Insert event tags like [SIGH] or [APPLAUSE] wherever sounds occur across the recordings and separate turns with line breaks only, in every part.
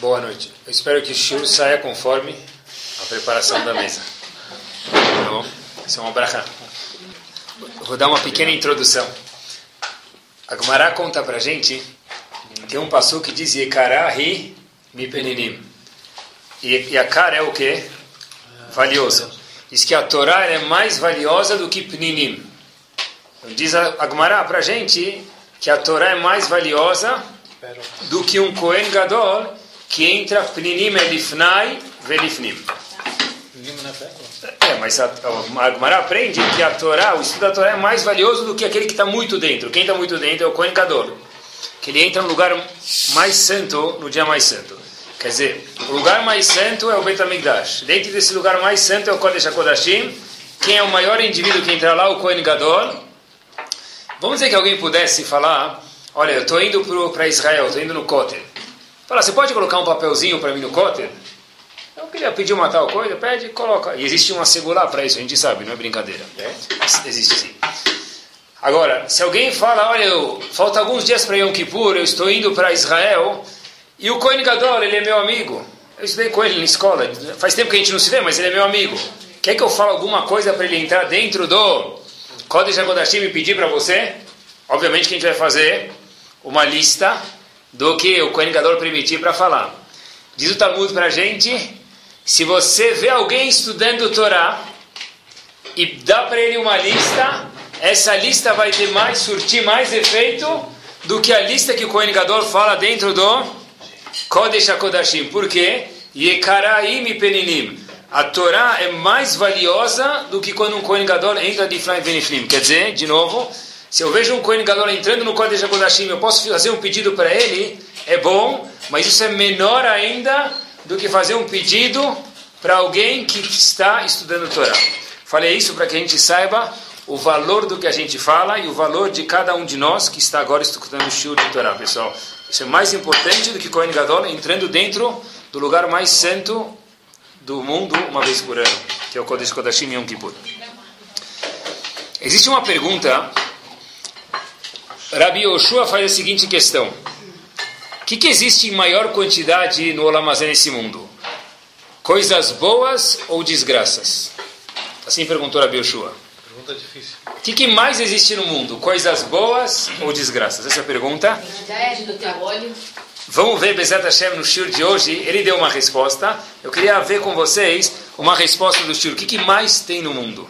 Boa noite. Eu espero que o shiur saia conforme a preparação da mesa. Então, isso é uma bracha. Vou dar uma pequena introdução. A Gemara conta pra gente, tem um passo que diz Yekarah hi mi peninim. E Yakar é o que? Valioso. Diz que a Torá é mais valiosa do que peninim. Então, diz a Gemara pra gente que a Torá é mais valiosa do que um Kohen Gadol que entra Pninim Elifnai Velifnim. É, mas a, a aprende que a Torá, o estudo da Torá é mais valioso do que aquele que está muito dentro. Quem está muito dentro é o Kohen Gadol, que ele entra no lugar mais santo, no dia mais santo. Quer dizer, o lugar mais santo é o Bet HaMikdash. Dentro desse lugar mais santo é o Kodesh HaKodashim. Quem é o maior indivíduo que entra lá? O Kohen Gadol. Vamos dizer que alguém pudesse falar, olha, eu estou indo para Israel, estou indo no Kotel. Fala, você pode colocar um papelzinho para mim no Kotel? Eu queria pedir uma tal coisa, pede e coloca. E existe uma segurar para isso, a gente sabe, não é brincadeira. É? Existe sim. Agora, se alguém fala, olha, eu, falta alguns dias para Yom Kippur, eu estou indo para Israel, e o Kohen Gadol, ele é meu amigo. Eu estudei com ele na escola, faz tempo que a gente não se vê, mas ele é meu amigo. Quer que eu fale alguma coisa para ele entrar dentro do Kodesh HaKodashim e pedir para você? Obviamente que a gente vai fazer uma lista do que o Kohen permitir para falar. Diz o Talmud para a gente, se você vê alguém estudando Torá e dá para ele uma lista, essa lista vai ter mais, surtir mais efeito do que a lista que o Kohen fala dentro do Kodesh HaKodashim. Por quê? Yekaraim peninim. A Torá é mais valiosa do que quando um Kohen entra de Flaim. Quer dizer, de novo, se eu vejo um Kohen Gadol entrando no Kodesh HaKodashim, eu posso fazer um pedido para ele, é bom, mas isso é menor ainda do que fazer um pedido para alguém que está estudando Torá. Falei isso para que a gente saiba o valor do que a gente fala e o valor de cada um de nós que está agora estudando o Shur de Torá, pessoal. Isso é mais importante do que Kohen Gadol entrando dentro do lugar mais santo do mundo uma vez por ano, que é o Kodesh Kodashim Yom Kippur. Existe uma pergunta, Rabi Yoshua faz a seguinte questão. O que, que existe em maior quantidade no Olamazé nesse mundo? Coisas boas ou desgraças? Assim perguntou Rabi Yoshua.
Pergunta difícil.
O que, que mais existe no mundo? Coisas boas ou desgraças? Essa é a pergunta. Vamos ver Bezat Hashem no Shur de hoje. Ele deu uma resposta. Eu queria ver com vocês uma resposta do Shur. O que, que mais tem no mundo?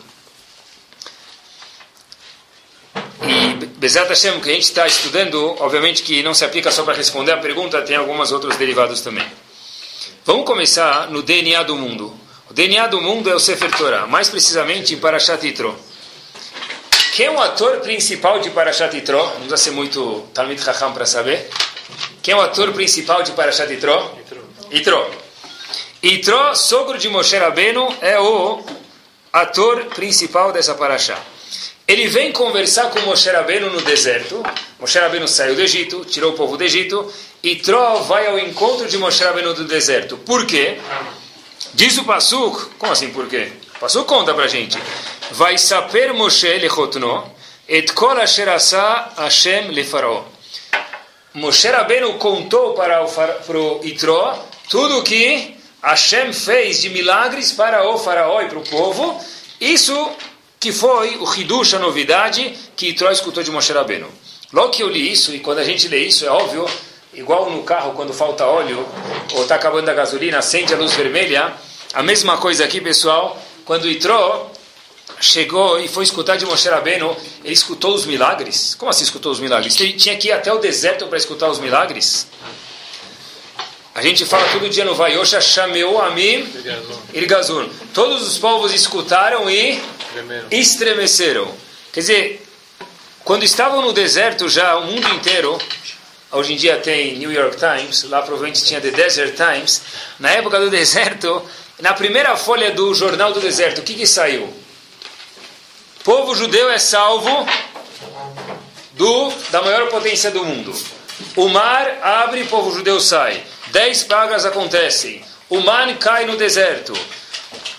E Bezat Hashem, que a gente está estudando, obviamente que não se aplica só para responder a pergunta, tem alguns outros derivados também. Vamos começar no DNA do mundo. O DNA do mundo é o Sefer Torah, mais precisamente em Parashat Yitro. Quem é o ator principal de Parashat Yitro? Não precisa ser muito Talmud Chacham para saber. Quem é o ator principal de Parashat Yitro? Yitro. Yitro, sogro de Moshe Rabbeinu, é o ator principal dessa Parashá. Ele vem conversar com Moshe Rabbeinu no deserto. Moshe Rabbeinu saiu do Egito, tirou o povo do Egito. Yitro vai ao encontro de Moshe Rabbeinu do deserto. Por quê? Diz o Pasuk, como assim por quê? O Pasuk conta pra gente. Vai saber Moshe lechotno et kol asher asa Hashem lefaró. Moshe Rabbeinu contou para o, para tudo o que Hashem fez de milagres para o faraó e para o povo. Isso que foi o Hidush, a novidade que Itró escutou de Moshe Rabbeinu. Logo que eu li isso, e quando a gente lê isso, é óbvio, igual no carro quando falta óleo, ou está acabando a gasolina, acende a luz vermelha, a mesma coisa aqui, pessoal, quando Itró chegou e foi escutar de Moshe Rabbeinu, ele escutou os milagres. Como assim escutou os milagres? Ele tinha que ir até o deserto para escutar os milagres? A gente fala todo dia no Vaiosha, Shameu Amim Irgazun. Todos os povos escutaram e estremeceram. Quer dizer, quando estavam no deserto já, o mundo inteiro, hoje em dia tem New York Times, lá provavelmente tinha The Desert Times, na época do [LAUGHS] deserto, na primeira folha do jornal do deserto, o que, que saiu? povo judeu é salvo do, da maior potência do mundo. O mar abre, o povo judeu sai. Dez pragas acontecem. O man cai no deserto.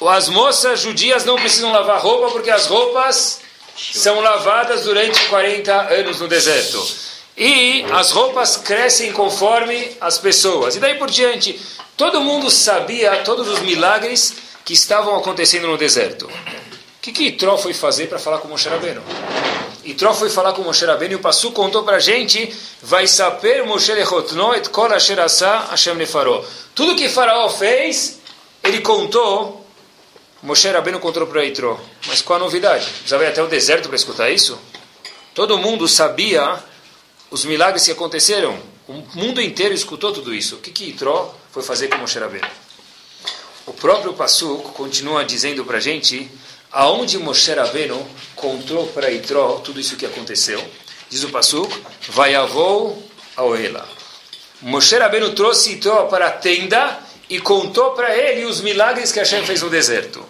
As moças judias não precisam lavar roupa porque as roupas são lavadas durante 40 anos no deserto. E as roupas crescem conforme as pessoas. E daí por diante, todo mundo sabia todos os milagres que estavam acontecendo no deserto. O que, que Itró foi fazer para falar com Moshe Rabbeinu? Itró foi falar com Moshe Rabbeinu e o Passu contou para a gente vai saber Moshe lechotno et kol asher Hashem nefaró. Tudo que Faraó fez, ele contou, Moshe Rabbeinu contou para Itró. Mas qual a novidade? Já veio até o deserto para escutar isso? Todo mundo sabia os milagres que aconteceram. O mundo inteiro escutou tudo isso. O que, que Itró foi fazer com Moshe Rabbeinu? O próprio Passuk continua dizendo para a gente aonde Moshe Rabbeinu contou para Itró tudo isso que aconteceu. Diz o Passuk, vai avô ao ela. Moshe Rabbeinu trouxe Itró para a tenda e contou para ele os milagres que Hashem fez no deserto.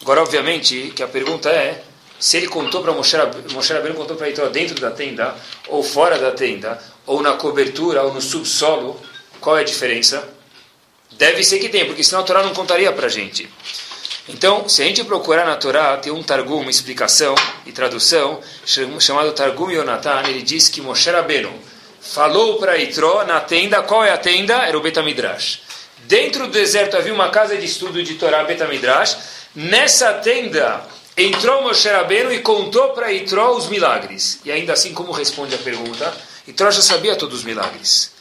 Agora, obviamente, que a pergunta é, se ele contou para Moshe, Moshe Rabbeinu contou para Itró dentro da tenda, ou fora da tenda, ou na cobertura, ou no subsolo, qual é a diferença? Deve ser que tem, porque senão a Torá não contaria para a gente. Então, se a gente procurar na Torá, tem um Targum, uma explicação e tradução, chamado Targum Yonatan, ele diz que Moshe Rabbeinu falou para Itró na tenda, qual é a tenda? Era o Betamidrash. Dentro do deserto havia uma casa de estudo de Torá, Betamidrash. Nessa tenda entrou Moshe Rabbeinu e contou para Itró os milagres. E ainda assim, como responde a pergunta? Itró já sabia todos os milagres.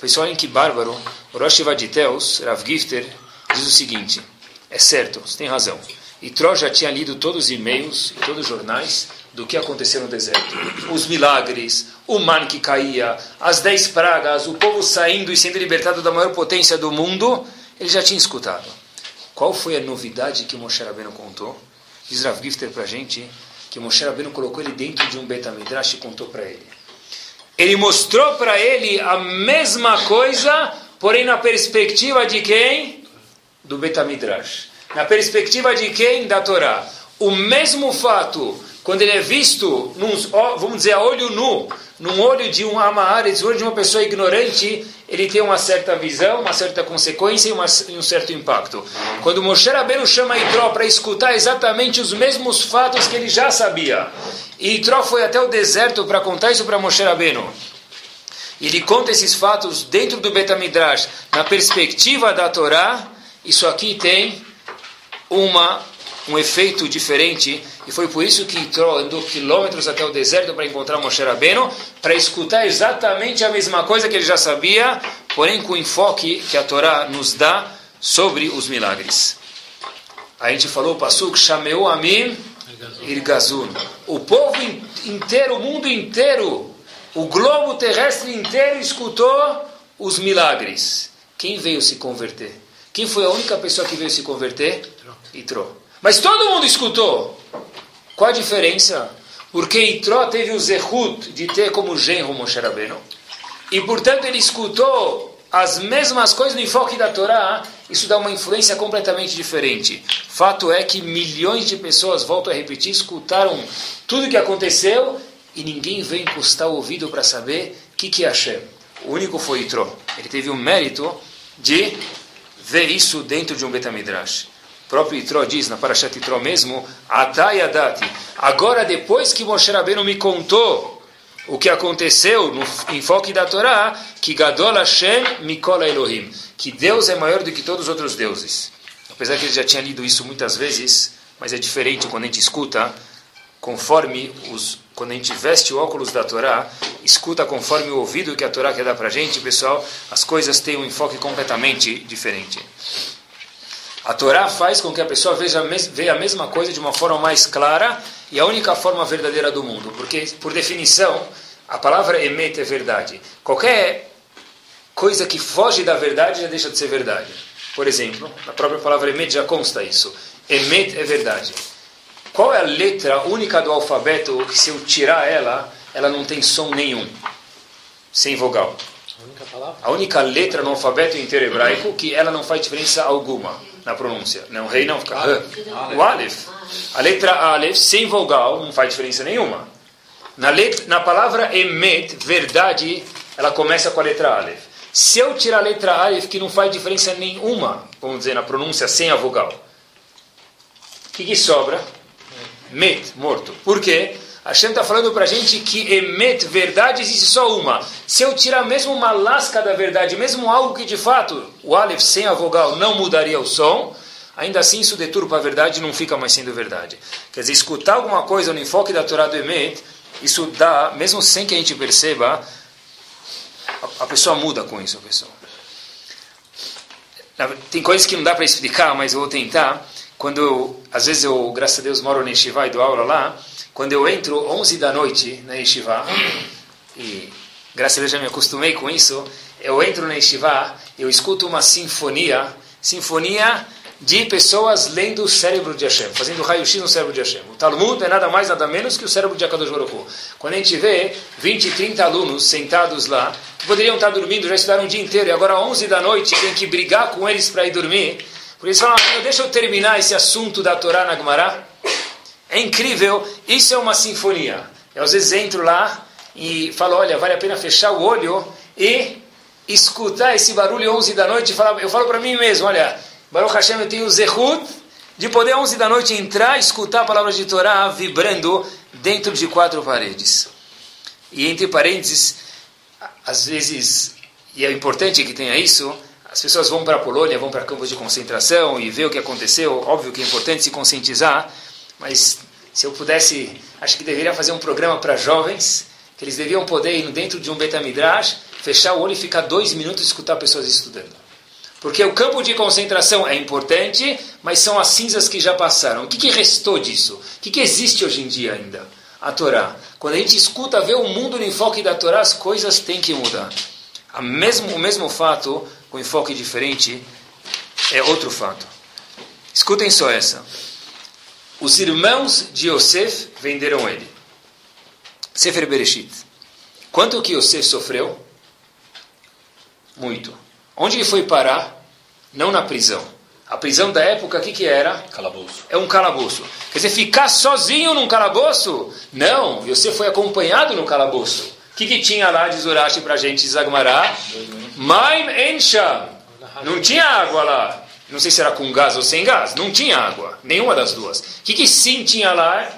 Pessoal, olhem que bárbaro. Rosh Vaditeus, Rav Gifter, diz o seguinte... É certo, você tem razão. E Tró já tinha lido todos os e-mails e todos os jornais do que aconteceu no deserto. Os milagres, o mar que caía, as dez pragas, o povo saindo e sendo libertado da maior potência do mundo, ele já tinha escutado. Qual foi a novidade que Moshe Rabbeinu contou? Diz Rav Gifter para a gente que Moshe Rabbeinu colocou ele dentro de um Betamidrash e contou para ele. Ele mostrou para ele a mesma coisa, porém na perspectiva de quem? do Betamidrash. Na perspectiva de quem? Da Torá. O mesmo fato, quando ele é visto, num, vamos dizer, a olho nu, num olho de um Amaharetz, olho de uma pessoa ignorante, ele tem uma certa visão, uma certa consequência e, uma, um certo impacto. Quando Moshe Rabbeinu chama Itró para escutar exatamente os mesmos fatos que ele já sabia, e Itró foi até o deserto para contar isso para Moshe Rabbeinu, ele conta esses fatos dentro do Betamidrash, na perspectiva da Torá, isso aqui tem uma, um efeito diferente e foi por isso que Yitro andou quilômetros até o deserto para encontrar Moshe Rabbeinu, para escutar exatamente a mesma coisa que ele já sabia, porém com o enfoque que a Torá nos dá sobre os milagres. A gente falou o Pasuk, Shameu Amim Irgazun. O povo inteiro, o mundo inteiro, o globo terrestre inteiro escutou os milagres. Quem veio se converter? Quem foi a única pessoa que veio se converter? Itró. Mas todo mundo escutou. Qual a diferença? Porque Itró teve o zehut de ter como genro Moshe Rabbeinu. E, portanto, ele escutou as mesmas coisas no enfoque da Torá. Isso dá uma influência completamente diferente. Fato é que milhões de pessoas, volto a repetir, escutaram tudo o que aconteceu e ninguém veio encostar o ouvido para saber o que, que é Hashem. O único foi Itró. Ele teve o mérito de vê isso dentro de um Betamidrash. Próprio Itró diz, na Parashat Itró mesmo, Atayadati. Agora, depois que Moshe Rabbeinu me contou o que aconteceu no enfoque da Torá, que Gadol Hashem Mikola Elohim, que Deus é maior do que todos os outros deuses. Apesar que ele já tinha lido isso muitas vezes, mas é diferente quando a gente escuta, conforme os quando a gente veste o óculos da Torá, escuta conforme o ouvido que a Torá quer dar para a gente, pessoal, as coisas têm um enfoque completamente diferente. A Torá faz com que a pessoa veja, veja a mesma coisa de uma forma mais clara e a única forma verdadeira do mundo. Porque, por definição, a palavra emet é verdade. Qualquer coisa que foge da verdade já deixa de ser verdade. Por exemplo, na própria palavra emet já consta isso. Emet é verdade. Qual é a letra única do alfabeto que se eu tirar ela, ela não tem som nenhum? Sem vogal. A única, palavra? a única letra no alfabeto inteiro hebraico que ela não faz diferença alguma na pronúncia. Não, rei não fica. O Aleph. A letra Aleph sem vogal não faz diferença nenhuma. Na, letra, na palavra emet, verdade, ela começa com a letra Aleph. Se eu tirar a letra Aleph, que não faz diferença nenhuma, vamos dizer, na pronúncia sem a vogal, o que, que sobra? Met, morto. Por quê? Hashem está falando para a gente que emet, verdade, existe só uma. Se eu tirar mesmo uma lasca da verdade, mesmo algo que de fato o Aleph sem a vogal não mudaria o som, ainda assim isso deturpa a verdade e não fica mais sendo verdade. Quer dizer, escutar alguma coisa no enfoque da Torá do emet, isso dá, mesmo sem que a gente perceba, a, pessoa muda com isso, a pessoa. Tem coisas que não dá para explicar, mas eu vou tentar. Quando eu, às vezes eu, graças a Deus, moro na Yeshiva e dou aula lá, quando eu entro 11 da noite na Yeshiva, e graças a Deus já me acostumei com isso, eu entro na Yeshiva, eu escuto uma sinfonia, sinfonia de pessoas lendo o cérebro de Hashem, fazendo raio-x no cérebro de Hashem. O Talmud é nada mais, nada menos que o cérebro de Akadosh Baruch. Quando a gente vê 20, 30 alunos sentados lá, que poderiam estar dormindo, já estudaram o dia inteiro, e agora 11 da noite tem que brigar com eles para ir dormir, por isso falam, deixa eu terminar esse assunto da Torá na Gemara. É incrível, isso é uma sinfonia. Eu às vezes entro lá e falo, olha, vale a pena fechar o olho e escutar esse barulho 11 da noite. Eu falo para mim mesmo, olha, Baruch Hashem, eu tenho o zehut de poder 11 da noite entrar e escutar a palavra de Torá vibrando dentro de quatro paredes. E entre parênteses, às vezes, e é importante que tenha isso, as pessoas vão para a Polônia, vão para campos de concentração e ver o que aconteceu. Óbvio que é importante se conscientizar, mas se eu pudesse, acho que deveria fazer um programa para jovens, que eles deviam poder ir dentro de um Betamidrash, fechar o olho e ficar dois minutos e escutar pessoas estudando. Porque o campo de concentração é importante, mas são as cinzas que já passaram. O que, que restou disso? O que, que existe hoje em dia ainda? A Torá. Quando a gente escuta, vê o mundo no enfoque da Torá, as coisas têm que mudar. A mesmo, o mesmo fato, com enfoque diferente, é outro fato. Escutem só essa. Os irmãos de Yosef venderam ele. Sefer Bereshit. Quanto que Yosef sofreu? Muito. Onde ele foi parar? Não na prisão. A prisão da época, o que, que era?
Calabouço.
É um calabouço. Quer dizer, ficar sozinho num calabouço? Não, você foi acompanhado no calabouço. O que, que tinha lá, de Urashi para a gente, Zagmará? Maim Ensham. Não tinha água lá. Não sei se era com gás ou sem gás. Não tinha água. Nenhuma das duas. O que, que sim tinha lá?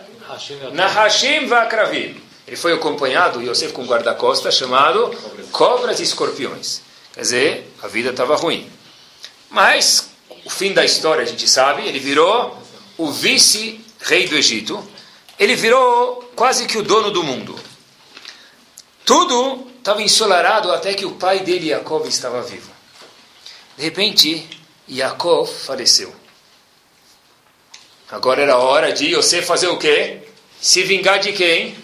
Na Hashim Vakravim. Ele foi acompanhado, Yosef, com um guarda-costas chamado Cobras e Escorpiões. Quer dizer, a vida estava ruim. Mas, o fim da história a gente sabe, ele virou o vice-rei do Egito. Ele virou quase que o dono do mundo. Tudo estava ensolarado até que o pai dele, Jacob, estava vivo. De repente, Jacob faleceu. Agora era hora de você fazer o quê? Se vingar de quem?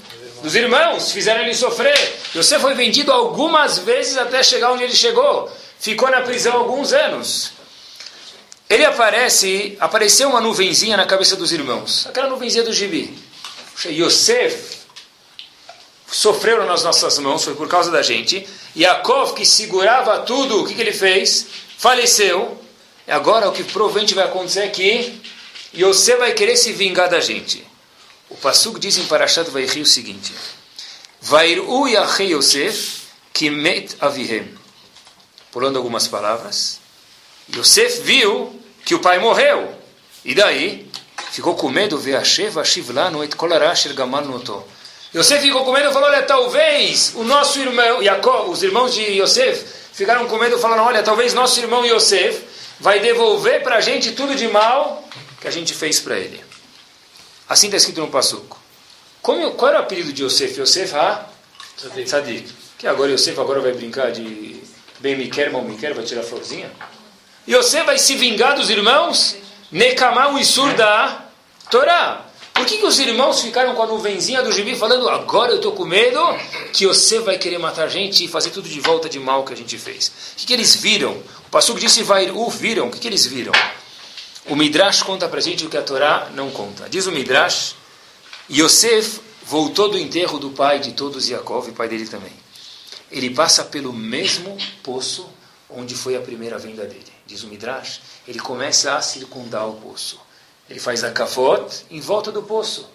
Dos irmãos. Fizeram ele sofrer. Você foi vendido algumas vezes até chegar onde ele chegou. Ficou na prisão alguns anos. Ele aparece, apareceu uma nuvenzinha na cabeça dos irmãos. Aquela nuvenzinha do gibi. Yosef sofreu nas nossas mãos, foi por causa da gente. Yaakov, que segurava tudo, o que, que ele fez? Faleceu. E agora o que provavelmente vai acontecer é que Yosef vai querer se vingar da gente. O Pasuk diz em Parashat Vayri o seguinte: Vairu Yachei Yosef Kimet Avihem. Pulando algumas palavras. Yosef viu que o pai morreu. E daí? Ficou com medo, Veashev Ashivlanu et Kolarasher Gamal Noto. Yosef ficou com medo e falou: Olha, talvez o nosso irmão, Jacob, os irmãos de Yosef, ficaram com medo, falando: Olha, talvez nosso irmão Yosef vai devolver para a gente tudo de mal que a gente fez para ele. Assim está escrito no Passuco. Como, qual era o apelido de Yosef? Yosef ha? Sadik. Sadik. Que agora Yosef agora vai brincar de bem me quer, mal me quer, vai tirar florzinha? Yosef vai se vingar dos irmãos? Nekamah o Isur da Torá. Por que, que os irmãos ficaram com a nuvenzinha do gibi falando agora eu estou com medo que você vai querer matar a gente e fazer tudo de volta de mal que a gente fez? O que, que eles viram? O Passuco disse vai o viram. O que, que eles viram? O Midrash conta para gente o que a Torá não conta. Diz o Midrash, Yosef voltou do enterro do pai de todos Yaakov, e pai dele também. Ele passa pelo mesmo poço onde foi a primeira venda dele. Diz o Midrash, ele começa a circundar o poço. Ele faz a kafot em volta do poço.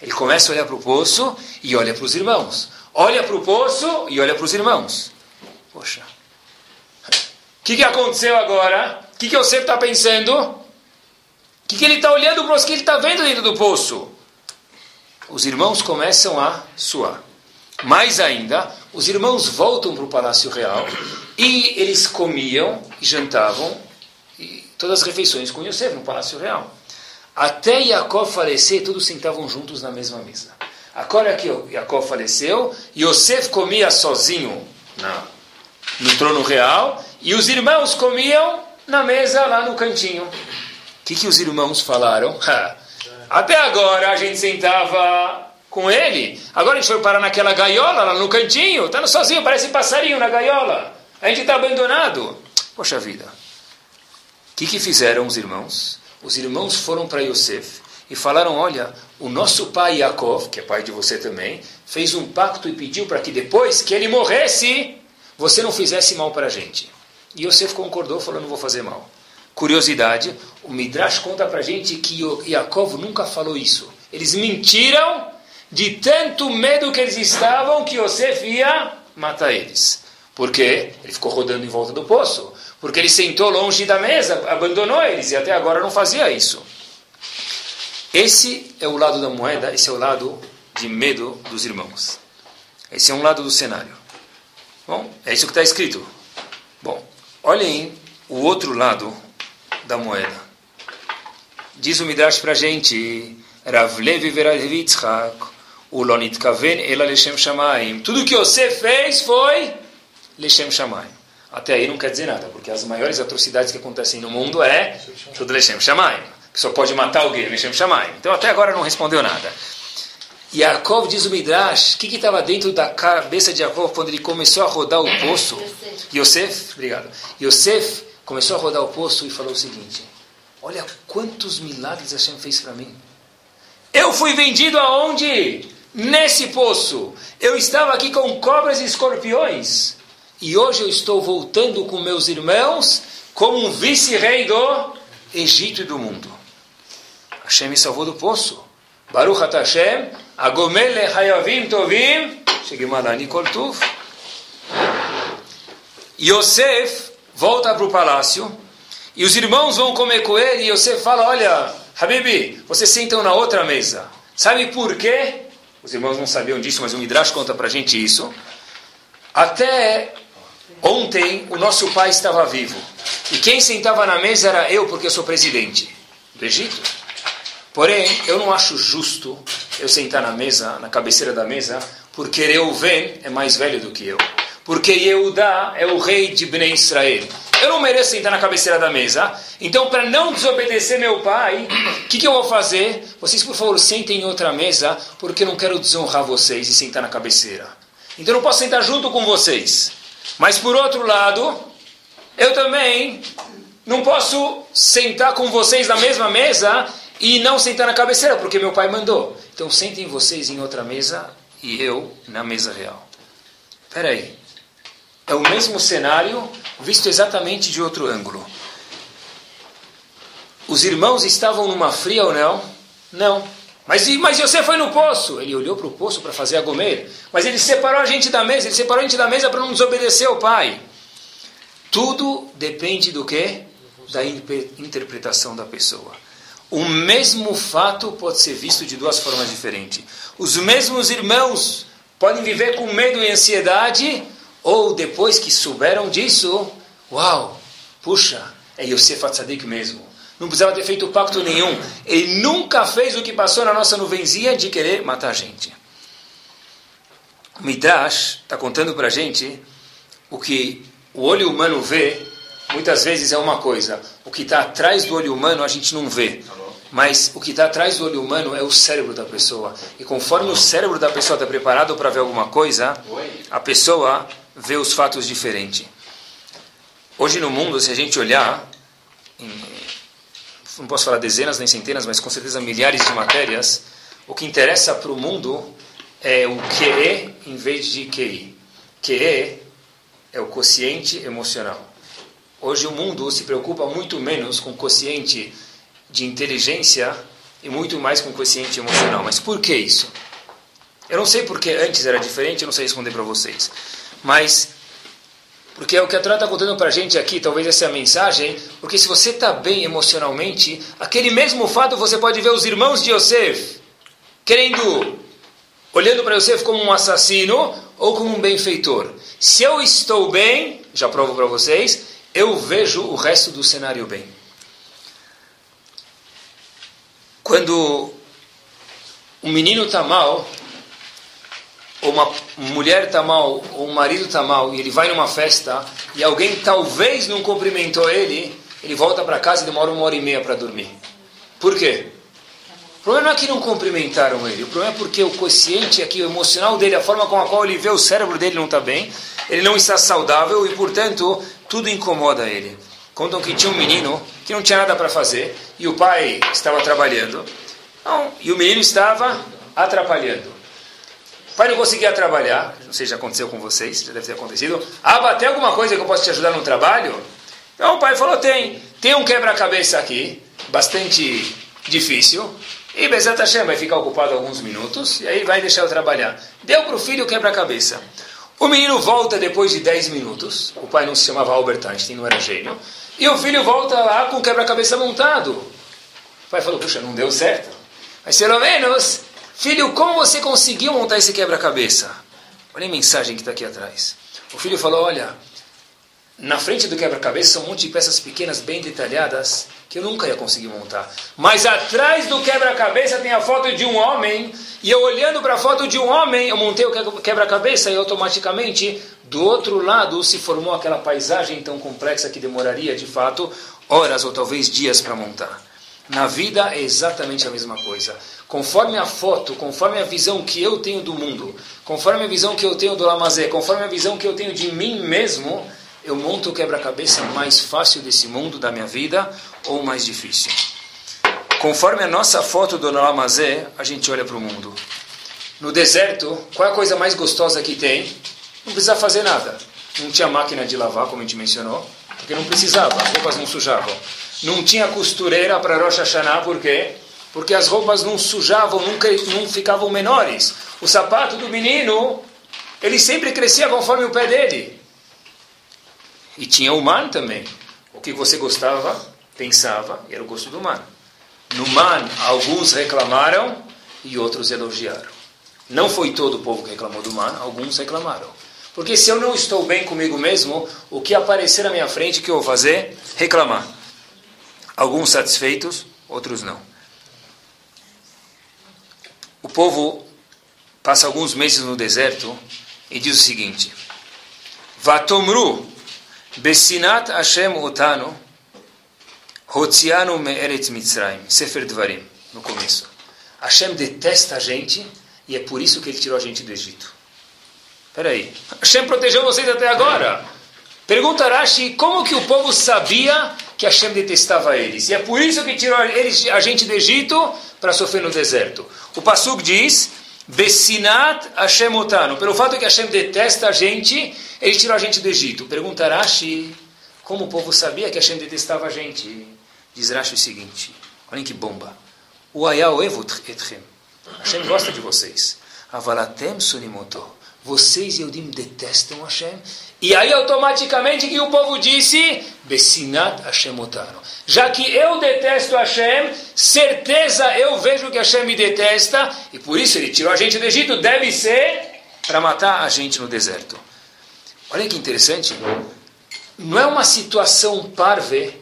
Ele começa a olhar para o poço e olha para os irmãos. Olha para o poço e olha para os irmãos. Poxa. O que, que aconteceu agora? O que, que Yosef está pensando? O que, que ele está olhando para os que ele está vendo dentro do poço? os irmãos começam a suar. Mais ainda, os irmãos voltam para o palácio real e eles comiam e jantavam e todas as refeições com Yosef no palácio real. Até Jacob falecer, todos sentavam juntos na mesma mesa. Agora que Jacob faleceu, Yosef comia sozinho no trono real e os irmãos comiam na mesa lá no cantinho. O que, que os irmãos falaram? [LAUGHS] Até agora a gente sentava com ele. Agora a gente foi parar naquela gaiola lá no cantinho. Está sozinho, parece passarinho na gaiola. A gente está abandonado. Poxa vida. O que, que fizeram os irmãos? Os irmãos foram para Yosef e falaram: Olha, o nosso pai Yaakov, que é pai de você também, fez um pacto e pediu para que depois que ele morresse, você não fizesse mal para a gente. E Yosef concordou, falou: Não vou fazer mal. Curiosidade: o Midrash conta para a gente que Yaakov nunca falou isso. Eles mentiram de tanto medo que eles estavam que Yosef ia matar eles. Por quê? Ele ficou rodando em volta do poço. Porque ele sentou longe da mesa, abandonou eles e até agora não fazia isso. Esse é o lado da moeda, esse é o lado de medo dos irmãos. Esse é um lado do cenário. Bom, é isso que está escrito. Bom, olhem o outro lado da moeda. Diz o Midrash para a gente, Rav Levi Veravitzchak, Ulonit Kaven Ela Leshem Shamaim. Tudo que você fez foi Leshem Shamaim. Até aí não quer dizer nada, porque as maiores atrocidades que acontecem no mundo é tudo só pode matar alguém, Leshem Shamaim. Então até agora não respondeu nada. Yaakov diz o Midrash, o que estava dentro da cabeça de Yaakov quando ele começou a rodar o poço? Yosef, obrigado. Yosef começou a rodar o poço e falou o seguinte: Olha quantos milagres Hashem fez para mim. Eu fui vendido aonde? nesse poço. Eu estava aqui com cobras e escorpiões. E hoje eu estou voltando com meus irmãos como um vice-rei do Egito e do mundo. Hashem me salvou do poço. Baruch Hashem, Agomele Hayavim Tovim, Shegimalani Koltuf. Yosef volta para o palácio e os irmãos vão comer com ele e Yosef fala, olha, Habibi, vocês sentam na outra mesa. Sabe por quê? Os irmãos não sabiam disso, mas o Midrash conta para gente isso. Até ontem, o nosso pai estava vivo. E quem sentava na mesa era eu, porque eu sou presidente do Egito. Porém, eu não acho justo eu sentar na mesa, na cabeceira da mesa, porque Reuven é mais velho do que eu. Porque Yehudá é o rei de Bnei Israel. Eu não mereço sentar na cabeceira da mesa. Então, para não desobedecer meu pai, o que, que, eu vou fazer? Vocês, por favor, sentem em outra mesa, porque eu não quero desonrar vocês e sentar na cabeceira. Então, eu não posso sentar junto com vocês. Mas, por outro lado, eu também não posso sentar com vocês na mesma mesa e não sentar na cabeceira, porque meu pai mandou. Então, sentem vocês em outra mesa e eu na mesa real. Espera aí. É o mesmo cenário, visto exatamente de outro ângulo. Os irmãos estavam numa fria ou não? Não. Mas, mas você foi no poço. Ele olhou para o poço para fazer a gomer. Mas ele separou a gente da mesa. Ele separou a gente da mesa para não desobedecer ao pai. Tudo depende do que? Da interpretação da pessoa. O mesmo fato pode ser visto de duas formas diferentes. Os mesmos irmãos podem viver com medo e ansiedade ou depois que souberam disso, uau, puxa, é Yosef Atzadik mesmo. Não precisava ter feito pacto nenhum. Ele nunca fez o que passou na nossa nuvenzinha de querer matar a gente. O Midrash está contando para a gente o que o olho humano vê, muitas vezes é uma coisa. O que está atrás do olho humano a gente não vê. Mas o que está atrás do olho humano é o cérebro da pessoa. E conforme o cérebro da pessoa está preparado para ver alguma coisa, a pessoa vê os fatos diferente. Hoje no mundo, se a gente olhar, não posso falar dezenas nem centenas, mas com certeza milhares de matérias, o que interessa para o mundo é o QE em vez de QI. QE é o quociente emocional. Hoje o mundo se preocupa muito menos com o quociente de inteligência e muito mais com o quociente emocional. Mas por que isso? Eu não sei porque antes era diferente, eu não sei responder para vocês. Mas, porque é o que a Torá está contando para a gente aqui, talvez essa é a mensagem, porque se você está bem emocionalmente, aquele mesmo fato você pode ver os irmãos de Yosef. querendo, olhando para Yosef como um assassino ou como um benfeitor. Se eu estou bem, já provo para vocês, eu vejo o resto do cenário bem. Quando um menino está mal, uma mulher está mal, ou um marido está mal, e ele vai numa festa, e alguém talvez não cumprimentou ele, ele volta para casa e demora uma hora e meia para dormir. Por quê? O problema não é que não cumprimentaram ele, o problema é porque o consciente aqui, o emocional dele, a forma com a qual ele vê o cérebro dele não está bem, ele não está saudável e, portanto, tudo incomoda ele. Contam que tinha um menino que não tinha nada para fazer e o pai estava trabalhando. Não, e o menino estava atrapalhando. Pai não conseguia trabalhar, não sei se já aconteceu com vocês, já deve ter acontecido. Ah, tem alguma coisa que eu possa te ajudar no trabalho? Então o pai falou: tem. Tem um quebra-cabeça aqui, bastante difícil. E Bezat Hashem vai ficar ocupado alguns minutos e aí vai deixar eu trabalhar. Deu para o filho o quebra-cabeça. O menino volta depois de 10 minutos. O pai não se chamava Albert Einstein, não era gênio. E o filho volta lá com o quebra-cabeça montado. O pai falou: Puxa, não deu certo. Mas pelo menos, filho, como você conseguiu montar esse quebra-cabeça? Olha a mensagem que está aqui atrás. O filho falou: Olha, na frente do quebra-cabeça são um monte de peças pequenas, bem detalhadas, que eu nunca ia conseguir montar. Mas atrás do quebra-cabeça tem a foto de um homem, e eu olhando para a foto de um homem, eu montei o quebra-cabeça e automaticamente do outro lado se formou aquela paisagem tão complexa que demoraria de fato horas ou talvez dias para montar. Na vida é exatamente a mesma coisa. Conforme a foto, conforme a visão que eu tenho do mundo, conforme a visão que eu tenho do Lamazé, conforme a visão que eu tenho de mim mesmo, eu monto o quebra-cabeça mais fácil desse mundo, da minha vida, ou mais difícil. Conforme a nossa foto do Lamazé, a gente olha para o mundo. No deserto, qual é a coisa mais gostosa que tem? Não precisa fazer nada. Não tinha máquina de lavar, como a gente mencionou, porque não precisava, as roupas não sujavam. Não tinha costureira para Rosh Hashanah, por quê? Porque as roupas não sujavam, nunca não ficavam menores. O sapato do menino, ele sempre crescia conforme o pé dele. E tinha o man também. O que você gostava, pensava, era o gosto do man. No man, alguns reclamaram e outros elogiaram. Não foi todo o povo que reclamou do man, alguns reclamaram. Porque se eu não estou bem comigo mesmo, o que aparecer na minha frente, o que eu vou fazer? Reclamar. Alguns satisfeitos, outros não. O povo passa alguns meses no deserto e diz o seguinte: Vatomru Besinat Hashem Otano, Hotzianu Me'eret Mitzrayim, Sefer Dvarim, no começo. Hashem detesta a gente e é por isso que ele tirou a gente do Egito. Espera aí. Hashem protegeu vocês até agora. Pergunta Rashi, como que o povo sabia que Hashem detestava eles? E é por isso que tirou eles, a gente do Egito para sofrer no deserto. O Pasuk diz, Besinat Hashem Otano. Pelo fato que Hashem detesta a gente, ele tirou a gente do Egito. Pergunta Rashi, como o povo sabia que Hashem detestava a gente? Diz Rashi o seguinte, olhem que bomba. O Evut. Hashem gosta de vocês. Avalatem Sunimoto. Vocês, Eudim, detestam Hashem. E aí, automaticamente, que o povo disse? Besinat Hashem Otano. Já que eu detesto Hashem, certeza eu vejo que Hashem me detesta, e por isso ele tirou a gente do Egito, deve ser para matar a gente no deserto. Olha que interessante. Não é uma situação parve,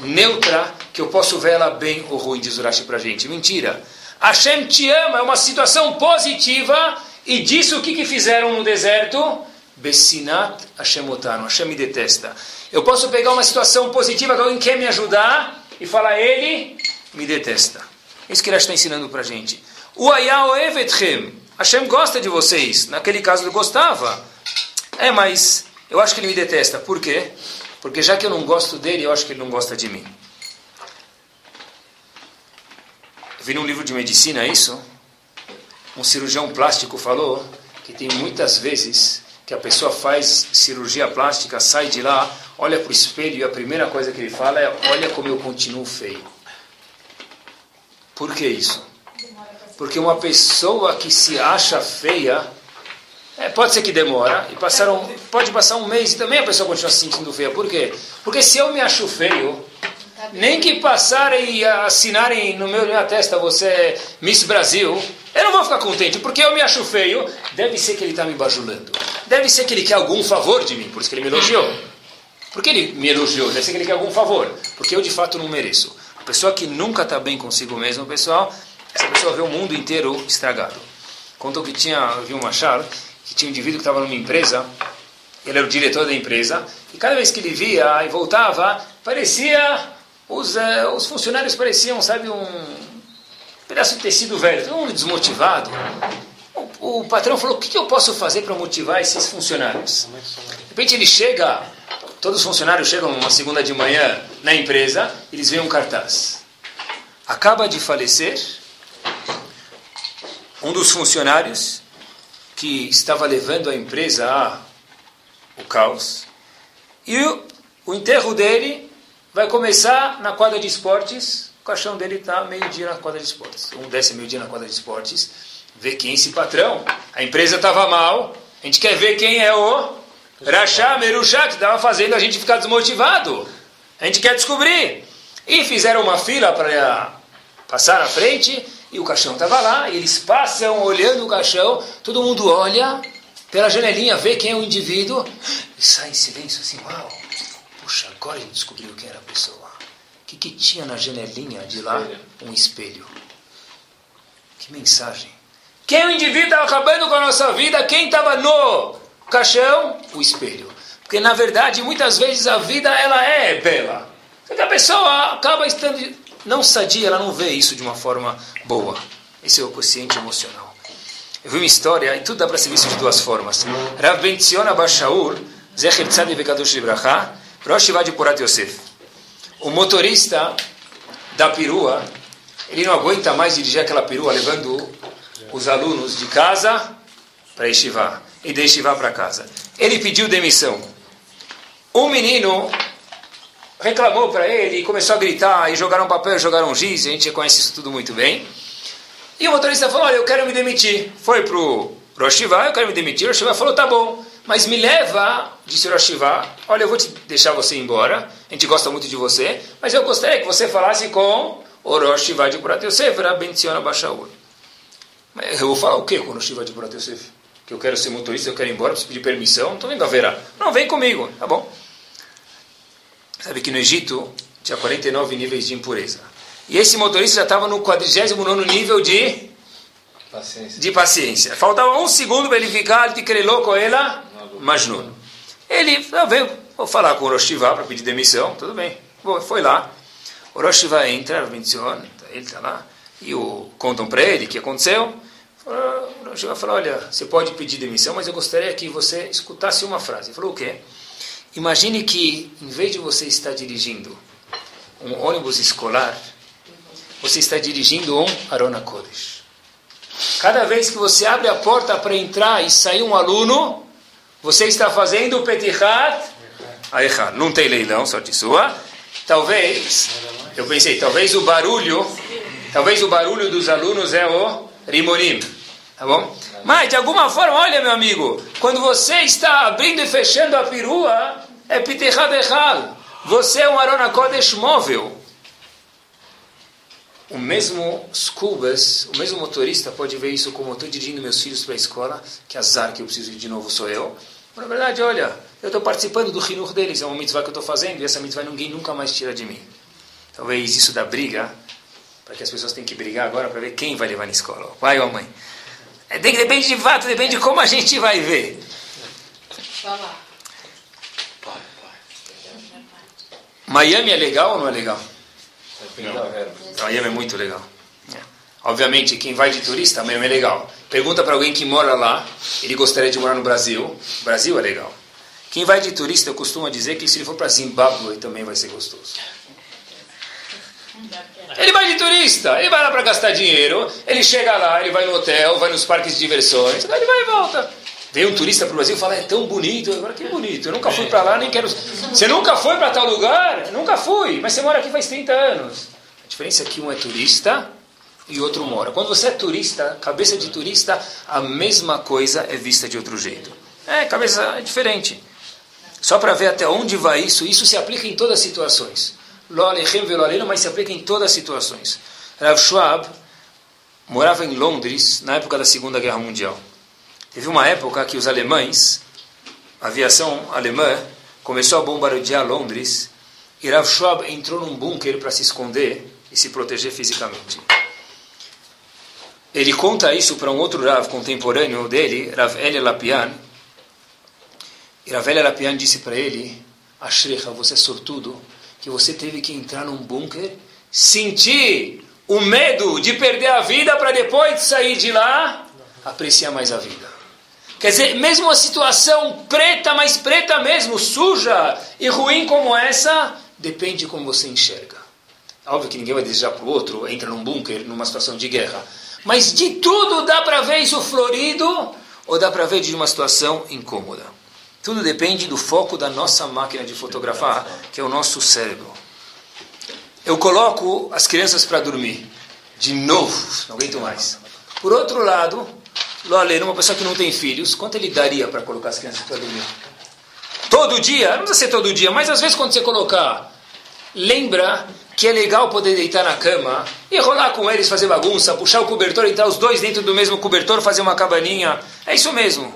neutra, que eu posso ver ela bem ou ruim, diz Urashi para a gente. Mentira. Hashem te ama, é uma situação positiva, e disso o que, que fizeram no deserto? Bessinat Hashem otano. Hashem me detesta. Eu posso pegar uma situação positiva que alguém quer me ajudar e falar, ele me detesta. Isso que ele está ensinando para a gente. O Ayao Evetchem. Hashem gosta de vocês. Naquele caso ele gostava. É, mas eu acho que ele me detesta. Por quê? Porque já que eu não gosto dele, eu acho que ele não gosta de mim. Eu vi num livro de medicina isso. Um cirurgião plástico falou que tem muitas vezes que a pessoa faz cirurgia plástica, sai de lá, olha para o espelho e a primeira coisa que ele fala é: Olha como eu continuo feio. Por que isso? Porque uma pessoa que se acha feia, é, pode ser que demora, e passaram, pode passar um mês e também a pessoa continua se sentindo feia. Por quê? Porque se eu me acho feio, nem que passarem e assinarem no meu, na testa você é Miss Brasil, Eu não vou ficar contente porque eu me acho feio. Deve ser que ele está me bajulando. Deve ser que ele quer algum favor de mim, por isso que ele me elogiou. Por que ele me elogiou? Deve ser que ele quer algum favor. Porque eu de fato não mereço. A pessoa que nunca está bem consigo mesmo, pessoal, essa pessoa vê o mundo inteiro estragado. Contou que tinha, eu vi uma que tinha um indivíduo que estava numa empresa, ele era o diretor da empresa, e cada vez que ele via e voltava, parecia, os, uh, os funcionários pareciam, sabe, um pedaço de tecido velho, todo mundo desmotivado. O, o patrão falou: o que, que eu posso fazer para motivar esses funcionários? De repente ele chega, todos os funcionários chegam uma segunda de manhã na empresa, eles veem um cartaz. Acaba de falecer um dos funcionários que estava levando a empresa a o caos. E o, o enterro dele vai começar na quadra de esportes o caixão dele está meio-dia na quadra de esportes. Um desce meio-dia na quadra de esportes, vê quem é esse patrão. A empresa estava mal, a gente quer ver quem é o Rachá, Merushá, que estava fazendo a gente ficar desmotivado. A gente quer descobrir. E fizeram uma fila para passar na frente, e o caixão estava lá, e eles passam olhando o caixão, todo mundo olha pela janelinha, vê quem é o indivíduo, e sai em silêncio assim, uau, puxa, agora ele descobriu quem era a pessoa. O que, que tinha na janelinha de lá? Um espelho. Que mensagem. Quem o indivíduo estava acabando com a nossa vida? Quem estava no caixão? O espelho. Porque, na verdade, muitas vezes a vida ela é bela. Só que a pessoa acaba estando não sadia, ela não vê isso de uma forma boa. Esse é o consciente emocional. Eu vi uma história, e tudo dá para ser visto de duas formas. Rav Ben Tzion Abashaur, Zecher Tzadi Vekadosh Libracha, Rosh Yvad Purat Yosef o motorista da perua, ele não aguenta mais dirigir aquela perua levando os alunos de casa para Yeshiva e de Yeshiva para casa. Ele pediu demissão. Um menino reclamou para ele e começou a gritar e jogaram papel, jogaram giz, a gente conhece isso tudo muito bem. E o motorista falou, olha, eu quero me demitir. Foi para o Rosh eu quero me demitir. O Rosh falou, tá bom. Mas me leva, disse Roshivá, olha, eu vou te deixar você embora, a gente gosta muito de você, mas eu gostaria que você falasse com o Roshivá de Purat Yosef, Rabbenciona Bashaur. Eu vou falar o quê com o Roshivá de Purat Yosef? Que eu quero ser motorista, eu quero ir embora, preciso pedir permissão, não estou vendo a verá. Não, vem comigo, tá bom. Sabe que no Egito tinha 49 níveis de impureza. E esse motorista já estava no 49 nível de paciência. de paciência. Faltava um segundo para ele ficar de crelou com ela Majnun. Ele ah, veio, vou falar com o Rosh para pedir demissão, tudo bem. Foi lá. O Rosh entra, ele está lá, e o, contam para ele o que aconteceu. O Rosh falou, olha, você pode pedir demissão, mas eu gostaria que você escutasse uma frase. Ele falou, o quê? Imagine que, em vez de você estar dirigindo um ônibus escolar, você está dirigindo um Arona Kodesh. Cada vez que você abre a porta para entrar e sair um aluno, você está fazendo o Petichat Aechad. Não tem leilão, sorte sua. Talvez, eu pensei, talvez o barulho, talvez o barulho dos alunos é o Rimonim. Tá bom? Mas, de alguma forma, olha, meu amigo, quando você está abrindo e fechando a perua, é Petichat Echad. Você é um Arona móvel. O mesmo Scubas, o mesmo motorista pode ver isso como eu estou dirigindo meus filhos para a escola, que azar que eu preciso ir de novo sou eu. Na verdade, olha, eu estou participando do rinur deles, é uma mitzvah que eu estou fazendo, e essa mitzvah ninguém nunca mais tira de mim. Talvez isso da briga, para que as pessoas tenham que brigar agora para ver quem vai levar na escola, o pai ou a mãe. É, depende de fato, depende de como a gente vai ver. Miami é legal ou não é legal? Miami é muito legal. Obviamente, quem vai de turista, Miami é legal. Pergunta para alguém que mora lá, ele gostaria de morar no Brasil. Brasil é legal. Quem vai de turista, eu costumo dizer que se ele for para Zimbábue também vai ser gostoso. Ele vai de turista, ele vai lá para gastar dinheiro, ele chega lá, ele vai no hotel, vai nos parques de diversões, ele vai e volta. Vem um turista para o Brasil e fala, é tão bonito, agora que bonito, eu nunca fui para lá, nem quero... [LAUGHS] Você nunca foi para tal lugar? Nunca fui, mas você mora aqui faz 30 anos. A diferença é que um é turista e outro mora. Quando você é turista, cabeça de turista, a mesma coisa é vista de outro jeito. É, cabeça é diferente. Só para ver até onde vai isso, isso se aplica em todas as situações. Mas se aplica em todas as situações. Rav Schwab, morava em Londres na época da Segunda Guerra Mundial. Teve uma época que os alemães, a aviação alemã, começou a bombardear Londres e Rav Schwab entrou num bunker para se esconder e se proteger fisicamente. Ele conta isso para um outro Rav contemporâneo dele, Rav Elia Lapian. E Rav Elia Lapian disse para ele, Ashrecha, você é sortudo, que você teve que entrar num bunker, sentir o medo de perder a vida para depois de sair de lá, apreciar mais a vida. Quer dizer, mesmo uma situação preta, mas preta mesmo, suja e ruim como essa, depende de como você enxerga. Óbvio que ninguém vai desejar para o outro, entra num bunker, numa situação de guerra. Mas de tudo dá para ver isso florido ou dá para ver de uma situação incômoda. Tudo depende do foco da nossa máquina de fotografar, que é o nosso cérebro. Eu coloco as crianças para dormir. De novo, não aguento mais. Por outro lado, Loalê, uma pessoa que não tem filhos, quanto ele daria para colocar as crianças para dormir? Todo dia? Não precisa ser todo dia, mas às vezes quando você colocar, lembra que é legal poder deitar na cama e rolar com eles, fazer bagunça, puxar o cobertor, entrar os dois dentro do mesmo cobertor, fazer uma cabaninha. É isso mesmo.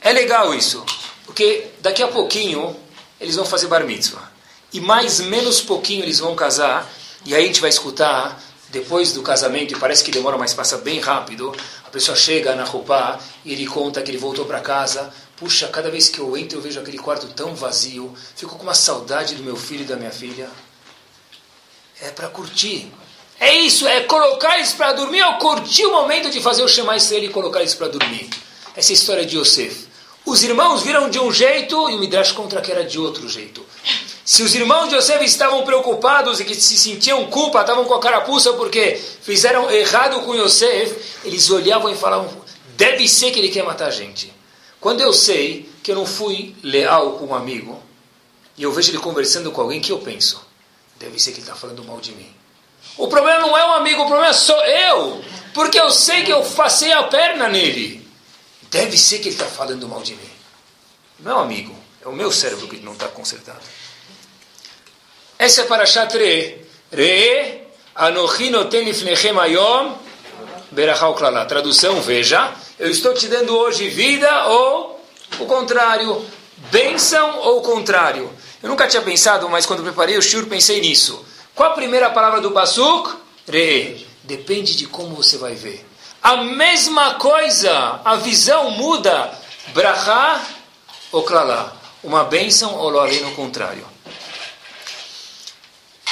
É legal isso. Porque daqui a pouquinho eles vão fazer bar mitzvah. E mais menos pouquinho eles vão casar. E aí a gente vai escutar, depois do casamento, e parece que demora, mas passa bem rápido, a pessoa chega na roupa e ele conta que ele voltou para casa Puxa, cada vez que eu entro eu vejo aquele quarto tão vazio, fico com uma saudade do meu filho e da minha filha. É para curtir. É isso, é colocar eles para dormir ou curtir o momento de fazer o Shema Israel e colocar eles para dormir. Essa é história de Yosef. Os irmãos viram de um jeito e o Midrash contra que era de outro jeito. Se os irmãos de Yosef estavam preocupados e que se sentiam culpa, estavam com a carapuça porque fizeram errado com Yosef, eles olhavam e falavam: deve ser que ele quer matar a gente. Quando eu sei que eu não fui leal com um amigo, e eu vejo ele conversando com alguém, que eu penso? Deve ser que ele está falando mal de mim. O problema não é o amigo, o problema sou eu. Porque eu sei que eu passei a perna nele. Deve ser que ele está falando mal de mim. Não é o amigo, é o meu cérebro que não está consertado. Essa é para Chatre. Re, ayom, berachau klala. Tradução, veja eu estou te dando hoje vida ou o contrário, bênção ou o contrário. Eu nunca tinha pensado, mas quando preparei o shur pensei nisso. Qual a primeira palavra do Pasuk? Re. Depende de como você vai ver. A mesma coisa, a visão muda. Brachá ou klalá. Uma bênção ou lo no contrário.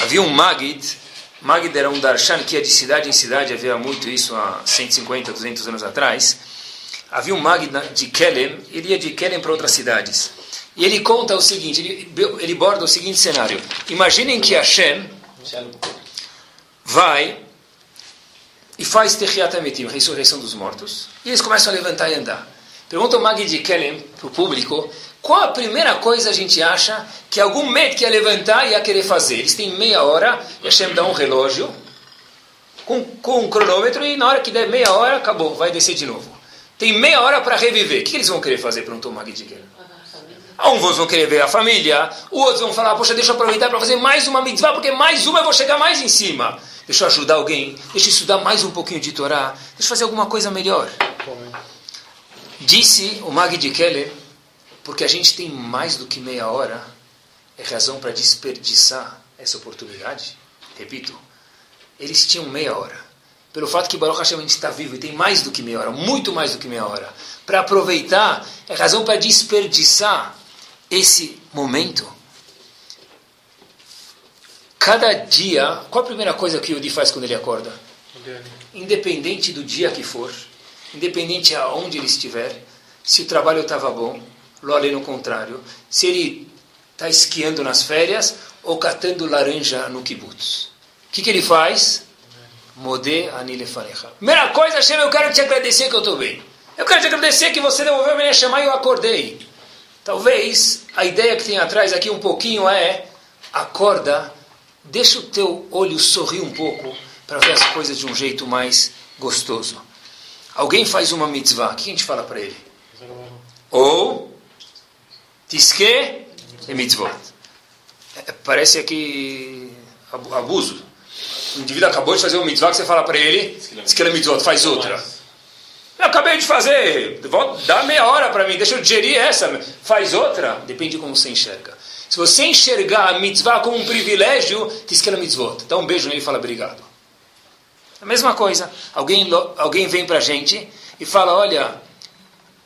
Havia um Magid Magid era um darshan que ia de cidade em cidade, havia muito isso há 150, 200 anos atrás. Havia um mag de Kelem, ele ia de Kelem para outras cidades. E ele conta o seguinte, ele, ele borda o seguinte cenário. Imaginem que Hashem vai e faz Techiat Ametim, ressurreição dos mortos, e eles começam a levantar e andar. Pergunta o Mag de Kelem para o público, qual a primeira coisa a gente acha que algum médico ia levantar e ia querer fazer? Eles têm meia hora, e Hashem dá um relógio com, com um cronômetro, e na hora que der meia hora, acabou, vai descer de novo. Tem meia hora para reviver. O que eles vão querer fazer? Perguntou Magdiker. Uns vão querer ver a família, outros vão falar, poxa, deixa eu aproveitar para fazer mais uma mitzvah, porque mais uma eu vou chegar mais em cima. Deixa eu ajudar alguém, deixa eu estudar mais um pouquinho de Torá, deixa eu fazer alguma coisa melhor. Disse o Mag de Keller, porque a gente tem mais do que meia hora, é razão para desperdiçar essa oportunidade. Repito, eles tinham meia hora pelo fato que Baruch Hashem está vivo e tem mais do que meia hora, muito mais do que meia hora, para aproveitar, é razão para desperdiçar esse momento. Cada dia, qual a primeira coisa que o Yudi faz quando ele acorda? Independente do dia que for, independente aonde ele estiver, se o trabalho estava bom, Lole no contrário, se ele está esquiando nas férias ou catando laranja no kibutz. O que, que ele faz? Modé anilefarecha. Primeira coisa, Hashem, eu quero te agradecer que eu estou bem. Eu quero te agradecer que você devolveu a minha chamar e eu acordei. Talvez a ideia que tem atrás aqui um pouquinho é: acorda, deixa o teu olho sorrir um pouco para ver as coisas de um jeito mais gostoso. Alguém faz uma mitzvah, o que a gente fala para ele? Ou, tisque e mitzvot. É, parece aqui abuso. O indivíduo acabou de fazer uma mitzvah que você fala para ele, diz que ele é mitzvah, faz outra. Eu acabei de fazer, dá meia hora para mim, deixa eu digerir essa, faz outra. Depende de como você enxerga. Se você enxergar a mitzvah como um privilégio, diz que ela é mitzvot. Dá um beijo nele e fala obrigado. A mesma coisa. Alguém, alguém vem para a gente e fala, olha,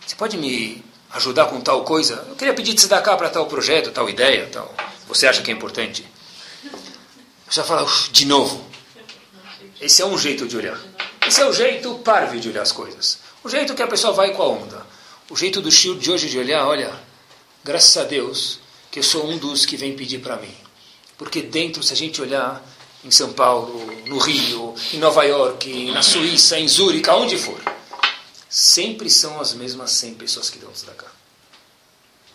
você pode me ajudar com tal coisa? Eu queria pedir de se cá para tal projeto, tal ideia, tal. Você acha que é importante? Você fala, de novo. Esse é um jeito de olhar. Esse é o jeito parvo de olhar as coisas. O jeito que a pessoa vai com a onda. O jeito do Shio de hoje de olhar, olha, graças a Deus que eu sou um dos que vem pedir para mim. Porque dentro, se a gente olhar em São Paulo, no Rio, em Nova York, na Suíça, em Zurique, aonde for, sempre são as mesmas 100 pessoas que dão cá.